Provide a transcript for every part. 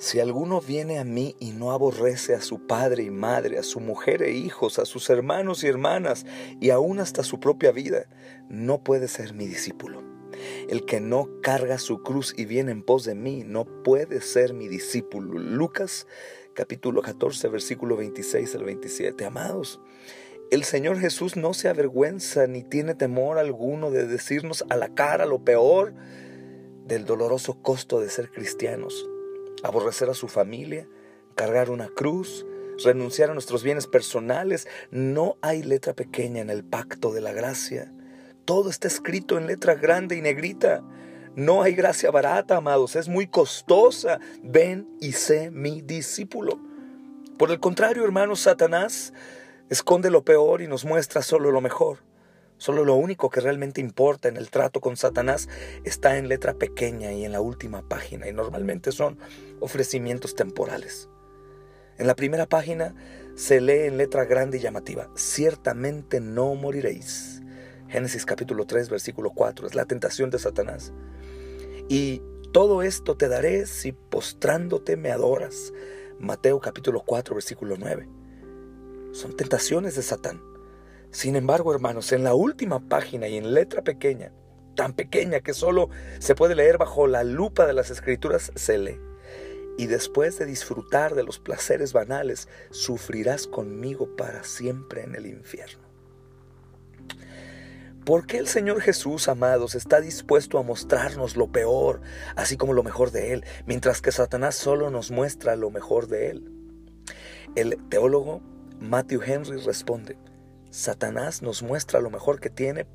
Si alguno viene a mí y no aborrece a su padre y madre, a su mujer e hijos, a sus hermanos y hermanas, y aún hasta su propia vida, no puede ser mi discípulo. El que no carga su cruz y viene en pos de mí, no puede ser mi discípulo. Lucas capítulo 14, versículo 26 al 27. Amados, el Señor Jesús no se avergüenza ni tiene temor alguno de decirnos a la cara lo peor del doloroso costo de ser cristianos aborrecer a su familia, cargar una cruz, renunciar a nuestros bienes personales. No hay letra pequeña en el pacto de la gracia. Todo está escrito en letra grande y negrita. No hay gracia barata, amados, es muy costosa. Ven y sé mi discípulo. Por el contrario, hermanos, Satanás esconde lo peor y nos muestra solo lo mejor. Solo lo único que realmente importa en el trato con Satanás está en letra pequeña y en la última página, y normalmente son ofrecimientos temporales. En la primera página se lee en letra grande y llamativa, ciertamente no moriréis. Génesis capítulo 3, versículo 4, es la tentación de Satanás. Y todo esto te daré si postrándote me adoras. Mateo capítulo 4, versículo 9. Son tentaciones de Satán. Sin embargo, hermanos, en la última página y en letra pequeña, tan pequeña que solo se puede leer bajo la lupa de las escrituras, se lee. Y después de disfrutar de los placeres banales, sufrirás conmigo para siempre en el infierno. ¿Por qué el Señor Jesús, amados, está dispuesto a mostrarnos lo peor, así como lo mejor de Él, mientras que Satanás solo nos muestra lo mejor de Él? El teólogo Matthew Henry responde, Satanás nos muestra lo mejor que tiene,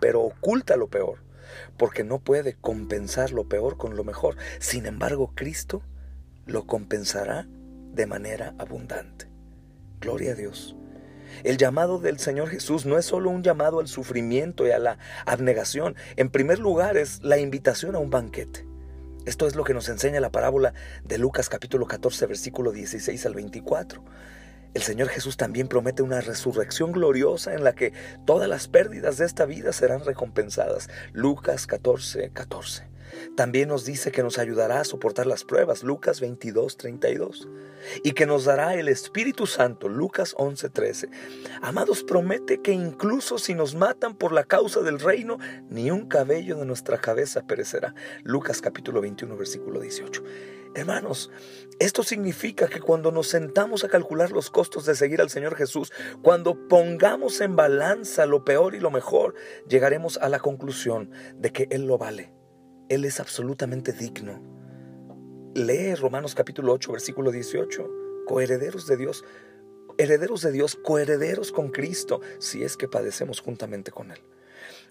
pero oculta lo peor, porque no puede compensar lo peor con lo mejor. Sin embargo, Cristo lo compensará de manera abundante. Gloria a Dios. El llamado del Señor Jesús no es solo un llamado al sufrimiento y a la abnegación. En primer lugar es la invitación a un banquete. Esto es lo que nos enseña la parábola de Lucas capítulo 14 versículo 16 al 24. El Señor Jesús también promete una resurrección gloriosa en la que todas las pérdidas de esta vida serán recompensadas. Lucas 14, 14. También nos dice que nos ayudará a soportar las pruebas, Lucas 22, 32, y que nos dará el Espíritu Santo, Lucas 11, 13. Amados, promete que incluso si nos matan por la causa del reino, ni un cabello de nuestra cabeza perecerá, Lucas capítulo 21, versículo 18. Hermanos, esto significa que cuando nos sentamos a calcular los costos de seguir al Señor Jesús, cuando pongamos en balanza lo peor y lo mejor, llegaremos a la conclusión de que Él lo vale. Él es absolutamente digno. Lee Romanos capítulo 8, versículo 18. Coherederos de Dios, herederos de Dios, coherederos con Cristo, si es que padecemos juntamente con Él.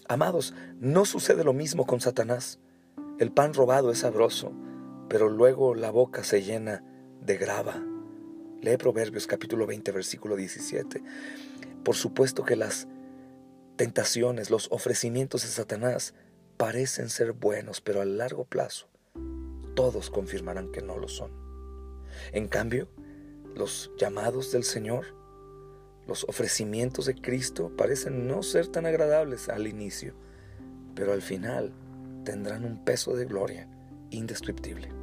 Amados, no sucede lo mismo con Satanás. El pan robado es sabroso, pero luego la boca se llena de grava. Lee Proverbios capítulo 20, versículo 17. Por supuesto que las tentaciones, los ofrecimientos de Satanás parecen ser buenos, pero a largo plazo todos confirmarán que no lo son. En cambio, los llamados del Señor, los ofrecimientos de Cristo parecen no ser tan agradables al inicio, pero al final tendrán un peso de gloria indescriptible.